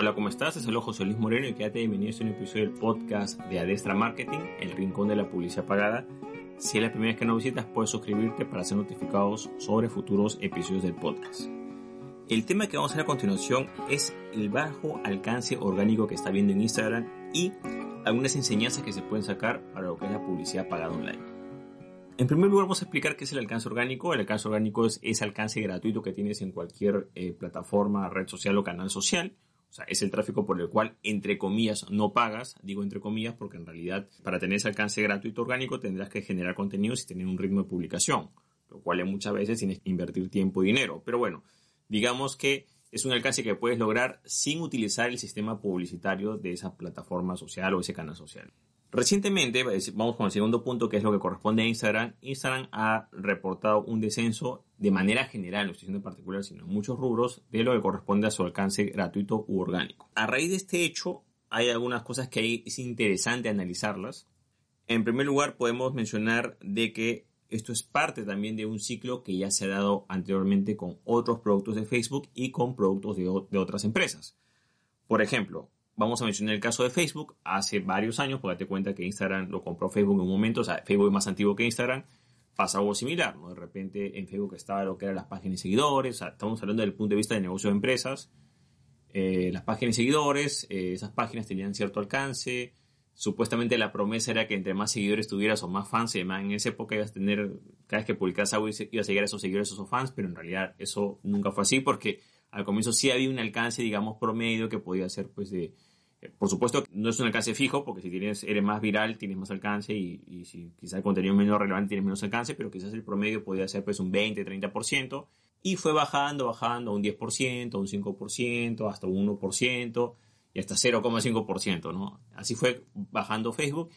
Hola, ¿cómo estás? Es el José Luis Moreno y quédate bienvenido a este un episodio del podcast de Adestra Marketing, el rincón de la publicidad pagada. Si es la primera vez que nos visitas, puedes suscribirte para ser notificados sobre futuros episodios del podcast. El tema que vamos a ver a continuación es el bajo alcance orgánico que está viendo en Instagram y algunas enseñanzas que se pueden sacar para lo que es la publicidad pagada online. En primer lugar vamos a explicar qué es el alcance orgánico. El alcance orgánico es ese alcance gratuito que tienes en cualquier eh, plataforma, red social o canal social o sea, es el tráfico por el cual, entre comillas, no pagas. Digo entre comillas porque en realidad para tener ese alcance gratuito orgánico tendrás que generar contenidos y tener un ritmo de publicación, lo cual muchas veces tienes que invertir tiempo y dinero. Pero bueno, digamos que es un alcance que puedes lograr sin utilizar el sistema publicitario de esa plataforma social o ese canal social. Recientemente, vamos con el segundo punto, que es lo que corresponde a Instagram. Instagram ha reportado un descenso de manera general, no estoy diciendo en particular, sino en muchos rubros, de lo que corresponde a su alcance gratuito u orgánico. A raíz de este hecho, hay algunas cosas que es interesante analizarlas. En primer lugar, podemos mencionar de que esto es parte también de un ciclo que ya se ha dado anteriormente con otros productos de Facebook y con productos de, de otras empresas. Por ejemplo, Vamos a mencionar el caso de Facebook. Hace varios años, porque te cuenta que Instagram lo compró Facebook en un momento, o sea, Facebook es más antiguo que Instagram, pasa algo similar, ¿no? De repente en Facebook estaba lo que eran las páginas de seguidores, o sea, estamos hablando del punto de vista de negocio de empresas. Eh, las páginas de seguidores, eh, esas páginas tenían cierto alcance. Supuestamente la promesa era que entre más seguidores tuvieras o más fans, y además en esa época ibas a tener, cada vez que publicas algo ibas a seguir a esos seguidores o esos fans, pero en realidad eso nunca fue así porque al comienzo sí había un alcance, digamos, promedio que podía ser pues de por supuesto, no es un alcance fijo, porque si tienes, eres más viral, tienes más alcance, y, si quizás el contenido es menos relevante, tienes menos alcance, pero quizás el promedio podría ser pues un 20, 30%, y fue bajando, bajando a un 10%, a un 5%, hasta un 1%, y hasta 0,5%, ¿no? Así fue bajando Facebook,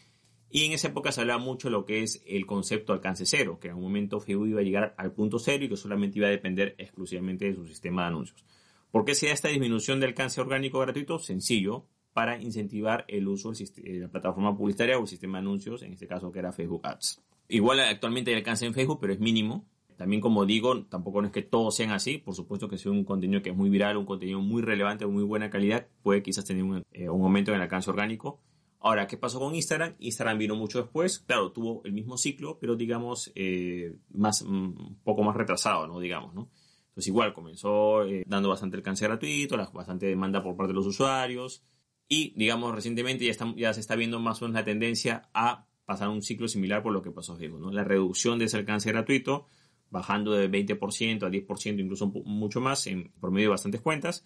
y en esa época se hablaba mucho de lo que es el concepto alcance cero, que en un momento Facebook iba a llegar al punto cero y que solamente iba a depender exclusivamente de su sistema de anuncios. ¿Por qué se da esta disminución de alcance orgánico gratuito? Sencillo, para incentivar el uso de la plataforma publicitaria o el sistema de anuncios, en este caso que era Facebook Ads. Igual actualmente hay alcance en Facebook, pero es mínimo. También como digo, tampoco no es que todos sean así, por supuesto que sea un contenido que es muy viral, un contenido muy relevante, de muy buena calidad, puede quizás tener un, eh, un aumento en el alcance orgánico. Ahora, ¿qué pasó con Instagram? Instagram vino mucho después, claro, tuvo el mismo ciclo, pero digamos, eh, más, mm, un poco más retrasado, ¿no? Digamos, ¿no? Entonces igual comenzó eh, dando bastante alcance gratuito, bastante demanda por parte de los usuarios, y, digamos, recientemente ya, se está viendo más o menos la tendencia a pasar un ciclo similar por lo que pasó Facebook, ¿no? La reducción de ese alcance gratuito, bajando de 20% a 10%, incluso mucho más, en promedio de bastantes cuentas,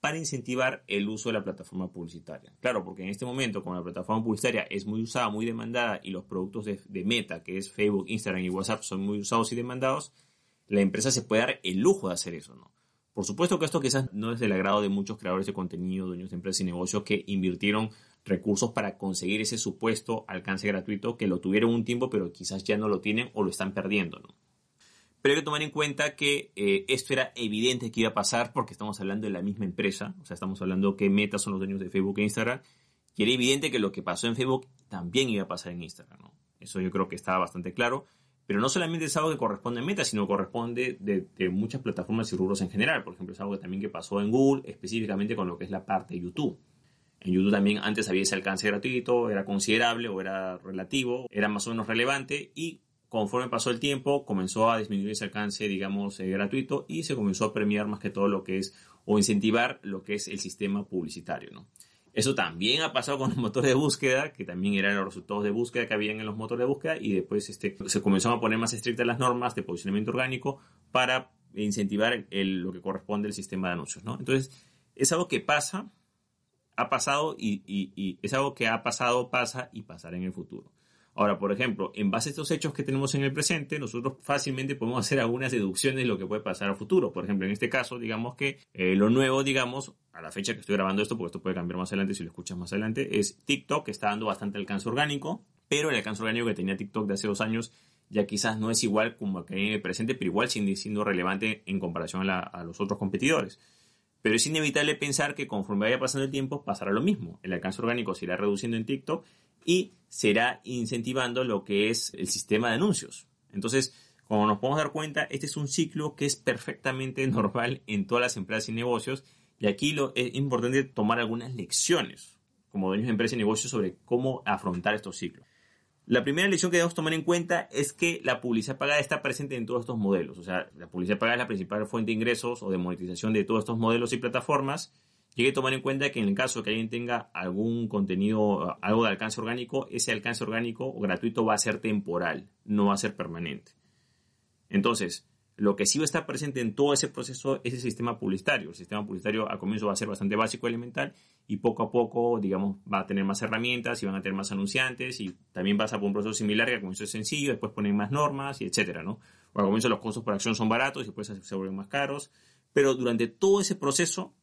para incentivar el uso de la plataforma publicitaria. Claro, porque en este momento, como la plataforma publicitaria es muy usada, muy demandada, y los productos de, de Meta, que es Facebook, Instagram y WhatsApp, son muy usados y demandados, la empresa se puede dar el lujo de hacer eso, ¿no? Por supuesto que esto quizás no es del agrado de muchos creadores de contenido, dueños de empresas y negocios que invirtieron recursos para conseguir ese supuesto alcance gratuito que lo tuvieron un tiempo pero quizás ya no lo tienen o lo están perdiendo. Pero hay que tomar en cuenta que eh, esto era evidente que iba a pasar porque estamos hablando de la misma empresa, o sea, estamos hablando que Meta son los dueños de Facebook e Instagram, y era evidente que lo que pasó en Facebook también iba a pasar en Instagram. Eso yo creo que estaba bastante claro. Pero no solamente es algo que corresponde a Meta, sino corresponde de, muchas plataformas y rubros en general. Por ejemplo, es algo que también que pasó en Google, específicamente con lo que es la parte de YouTube. En YouTube también antes había ese alcance gratuito, era considerable o era relativo, era más o menos relevante y conforme pasó el tiempo comenzó a disminuir ese alcance, digamos, eh, gratuito y se comenzó a premiar más que todo lo que es o incentivar lo que es el sistema publicitario, ¿no? Eso también ha pasado con los motores de búsqueda, que también eran los resultados de búsqueda que habían en los motores de búsqueda y después este, se comenzaron a poner más estrictas las normas de posicionamiento orgánico para incentivar lo que corresponde al sistema de anuncios. ¿no? Entonces, es algo que pasa, ha pasado y, y es algo que ha pasado, pasa y pasará en el futuro. Ahora, por ejemplo, en base a estos hechos que tenemos en el presente, nosotros fácilmente podemos hacer algunas deducciones de lo que puede pasar a futuro. Por ejemplo, en este caso, digamos que eh, lo nuevo, digamos, a la fecha que estoy grabando esto, porque esto puede cambiar más adelante si lo escuchas más adelante, es TikTok, que está dando bastante alcance orgánico, pero el alcance orgánico que tenía TikTok de hace dos años ya quizás no es igual como que en el presente, pero igual siendo relevante en comparación a, a los otros competidores. Pero es inevitable pensar que conforme vaya pasando el tiempo pasará lo mismo. El alcance orgánico se irá reduciendo en TikTok y será incentivando lo que es el sistema de anuncios. Entonces, como nos podemos dar cuenta, este es un ciclo que es perfectamente normal en todas las empresas y negocios Y aquí lo, es importante tomar algunas lecciones como dueños de empresa y negocios sobre cómo afrontar estos ciclos. La primera lección que debemos tomar en cuenta es que la publicidad pagada está presente en todos estos modelos. O sea, la publicidad pagada es la principal fuente de ingresos o de monetización de todos estos modelos y plataformas. Y hay que tomar en cuenta que en el caso que alguien tenga algún contenido, algo de alcance orgánico, ese alcance orgánico o gratuito va a ser temporal, no va a ser permanente. Entonces, lo que sí va a estar presente en todo ese proceso es el sistema publicitario. El sistema publicitario al comienzo va a ser bastante básico, elemental, y poco a poco, digamos, va a tener más herramientas y van a tener más anunciantes y también pasa por un proceso similar que al comienzo es sencillo, después ponen más normas y etcétera, ¿no? O al comienzo los costos por acción son baratos y después se vuelven más caros, pero durante todo ese proceso,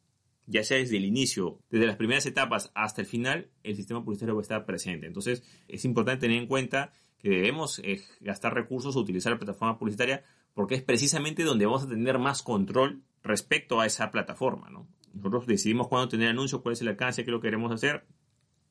ya sea desde el inicio, desde las primeras etapas hasta el final, el sistema publicitario va a estar presente. Entonces, es importante tener en cuenta que debemos eh, gastar recursos o utilizar la plataforma publicitaria porque es precisamente donde vamos a tener más control respecto a esa plataforma. ¿no? Nosotros decidimos cuándo tener anuncios, cuál es el alcance, qué lo queremos hacer,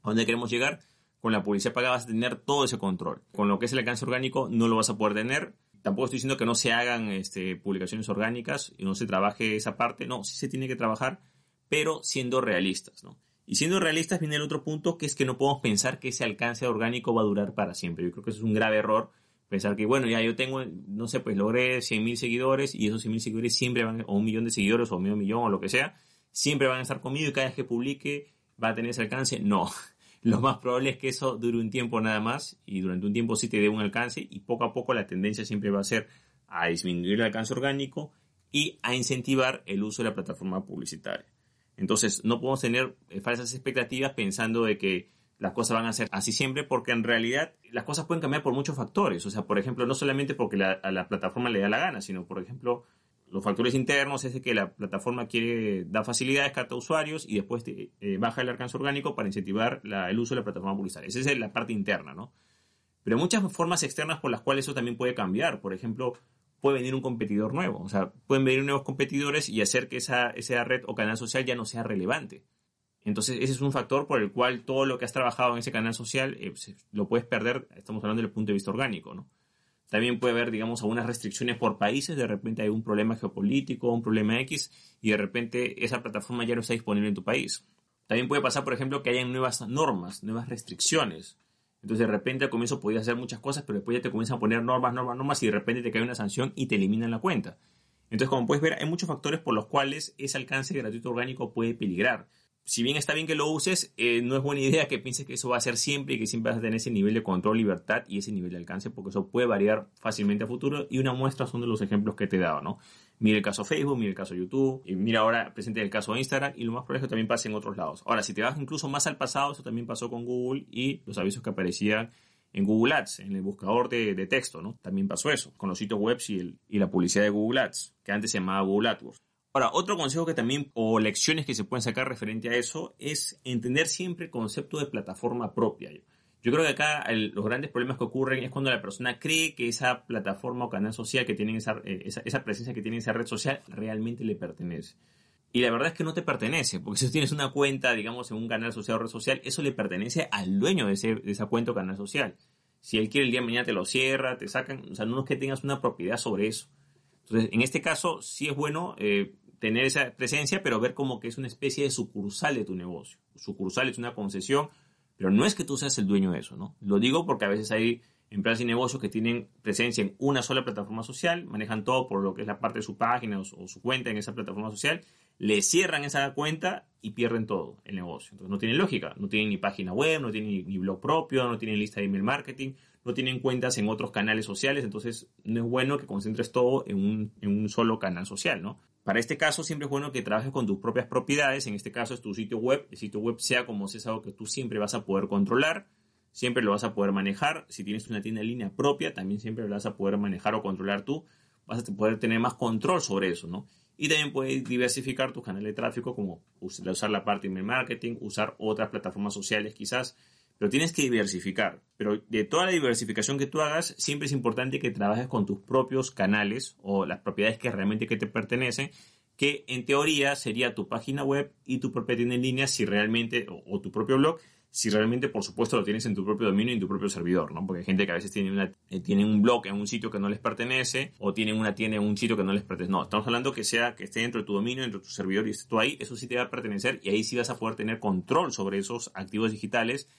a dónde queremos llegar. Con la publicidad pagada vas a tener todo ese control. Con lo que es el alcance orgánico no lo vas a poder tener. Tampoco estoy diciendo que no se hagan este, publicaciones orgánicas y no se trabaje esa parte. No, sí se tiene que trabajar, pero siendo realistas. ¿no? Y siendo realistas viene el otro punto, que es que no podemos pensar que ese alcance orgánico va a durar para siempre. Yo creo que eso es un grave error Pensar que, bueno, ya yo tengo, no sé, pues logré 100.000 seguidores y esos 100.000 seguidores siempre van, o un millón de seguidores o medio millón o lo que sea, siempre van a estar conmigo y cada vez que publique va a tener ese alcance. No, lo más probable es que eso dure un tiempo nada más y durante un tiempo sí te dé un alcance y poco a poco la tendencia siempre va a ser a disminuir el alcance orgánico y a incentivar el uso de la plataforma publicitaria. Entonces, no podemos tener eh, falsas expectativas pensando de que las cosas van a ser así siempre porque en realidad las cosas pueden cambiar por muchos factores. O sea, por ejemplo, no solamente porque a la plataforma le da la gana, sino, por ejemplo, los factores internos es que la plataforma quiere dar facilidades, capta usuarios y después eh, baja el alcance orgánico para incentivar el uso de la plataforma publicitaria. Esa es la parte interna, ¿no? Pero hay muchas formas externas por las cuales eso también puede cambiar. Por ejemplo, puede venir un competidor nuevo. O sea, pueden venir nuevos competidores y hacer que esa, esa red o canal social ya no sea relevante. Entonces, ese es un factor por el cual todo lo que has trabajado en ese canal social eh, lo puedes perder, estamos hablando desde el punto de vista orgánico, ¿no? También puede haber, digamos, algunas restricciones por países, de repente hay un problema geopolítico, un problema X, y de repente esa plataforma ya no está disponible en tu país. También puede pasar, por ejemplo, que hayan nuevas normas, nuevas restricciones. Entonces, de repente al comienzo podías hacer muchas cosas, pero después ya te comienzan a poner normas, normas, normas, y de repente te cae una sanción y te eliminan la cuenta. Entonces, como puedes ver, hay muchos factores por los cuales ese alcance gratuito orgánico puede peligrar si bien está bien que lo uses, eh, no es buena idea que pienses que eso va a ser siempre y que siempre vas a tener ese nivel de control, libertad y ese nivel de alcance, porque eso puede variar fácilmente a futuro. Y una muestra son de los ejemplos que te he dado, ¿no? Mira el caso Facebook, mira el caso YouTube, y mira ahora presente el caso Instagram, y lo más probable es que también pase en otros lados. Ahora, si te vas incluso más al pasado, eso también pasó con Google y los avisos que aparecían en Google Ads, en el buscador de, texto, ¿no? También pasó eso, con los sitios web y, y la publicidad de Google Ads, que antes se llamaba Google AdWords. Ahora, otro consejo que también, o lecciones que se pueden sacar referente a eso, es entender siempre el concepto de plataforma propia. Yo creo que acá los grandes problemas que ocurren es cuando la persona cree que esa plataforma o canal social que tiene eh, esa, esa, presencia que tiene esa red social realmente le pertenece. Y la verdad es que no te pertenece, porque si tienes una cuenta, digamos, en un canal social o red social, eso le pertenece al dueño de, ese, de esa cuenta o canal social. Si él quiere el día de mañana te lo cierra, te sacan, o sea, no es que tengas una propiedad sobre eso. Entonces, en este caso, sí es bueno eh, tener esa presencia, pero ver como que es una especie de sucursal de tu negocio. Sucursal es una concesión, pero no es que tú seas el dueño de eso, ¿no? Lo digo porque a veces hay empresas y negocios que tienen presencia en una sola plataforma social, manejan todo por lo que es la parte de su página o, su cuenta en esa plataforma social, le cierran esa cuenta y pierden todo el negocio. Entonces no tiene lógica, no tienen ni página web, no tienen ni, blog propio, no tienen lista de email marketing, no tienen cuentas en otros canales sociales, entonces no es bueno que concentres todo en un, en un solo canal social, ¿no? Para este caso siempre es bueno que trabajes con tus propias propiedades, en este caso es tu sitio web, el sitio web sea como sea es algo que tú siempre vas a poder controlar, siempre lo vas a poder manejar, si tienes una tienda en línea propia también siempre lo vas a poder manejar o controlar tú, vas a poder tener más control sobre eso, ¿no? Y también puedes diversificar tus canales de tráfico como usar la parte de email marketing, usar otras plataformas sociales quizás, pero tienes que diversificar. Pero de toda la diversificación que tú hagas, siempre es importante que trabajes con tus propios canales o las propiedades que realmente que te pertenecen, que en teoría sería tu página web y tu propia tienda en línea si realmente, o, tu propio blog, si realmente, por supuesto, lo tienes en tu propio dominio y en tu propio servidor, ¿no? Porque hay gente que a veces tiene, una, eh, tiene un blog en un sitio que no les pertenece o tienen una tienda en un sitio que no les pertenece. No, estamos hablando que sea que esté dentro de tu dominio, dentro de tu servidor y esté tú ahí, eso sí te va a pertenecer y ahí sí vas a poder tener control sobre esos activos digitales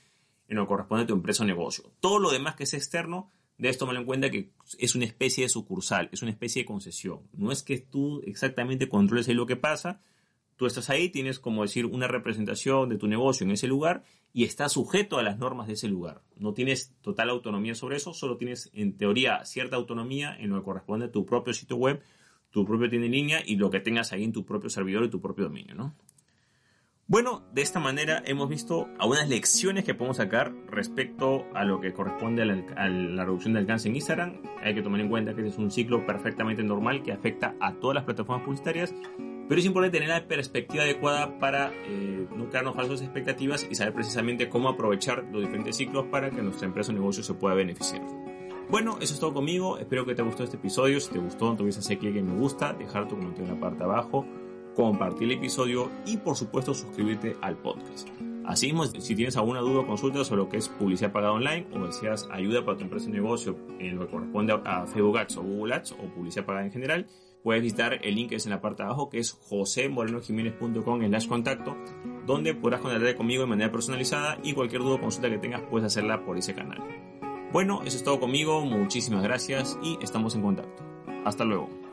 en lo que corresponde a tu empresa o negocio. Todo lo demás que es externo, de tomarlo en cuenta que es una especie de sucursal, es una especie de concesión. No es que tú exactamente controles ahí lo que pasa, Tú estás ahí, tienes como decir una representación de tu negocio en ese lugar y estás sujeto a las normas de ese lugar. No tienes total autonomía sobre eso, solo tienes en teoría cierta autonomía en lo que corresponde a tu propio sitio web, tu propio tienda en línea y lo que tengas ahí en tu propio servidor y tu propio dominio, ¿no? Bueno, de esta manera hemos visto algunas lecciones que podemos sacar respecto a lo que corresponde a la, reducción de alcance en Instagram. Hay que tomar en cuenta que este es un ciclo perfectamente normal que afecta a todas las plataformas publicitarias pero es importante tener la perspectiva adecuada para eh, no crearnos falsas expectativas y saber precisamente cómo aprovechar los diferentes ciclos para que nuestra empresa o negocio se pueda beneficiar. Bueno, eso es todo conmigo. Espero que te gustó este episodio. Si te gustó, no te olvides hacer clic en me gusta, dejar tu comentario en la parte abajo, compartir el episodio y por supuesto suscribirte al podcast. Así mismo, si tienes alguna duda o consulta sobre lo que es publicidad pagada online o deseas ayuda para tu empresa o negocio en lo que corresponde a Facebook Ads o Google Ads o publicidad pagada en general, puedes visitar el link que es en la parte de abajo, que es josemorenojiménez.com en las contacto, donde podrás contactarte conmigo de manera personalizada y cualquier duda o consulta que tengas puedes hacerla por ese canal. Bueno, eso es todo conmigo, muchísimas gracias y estamos en contacto. Hasta luego.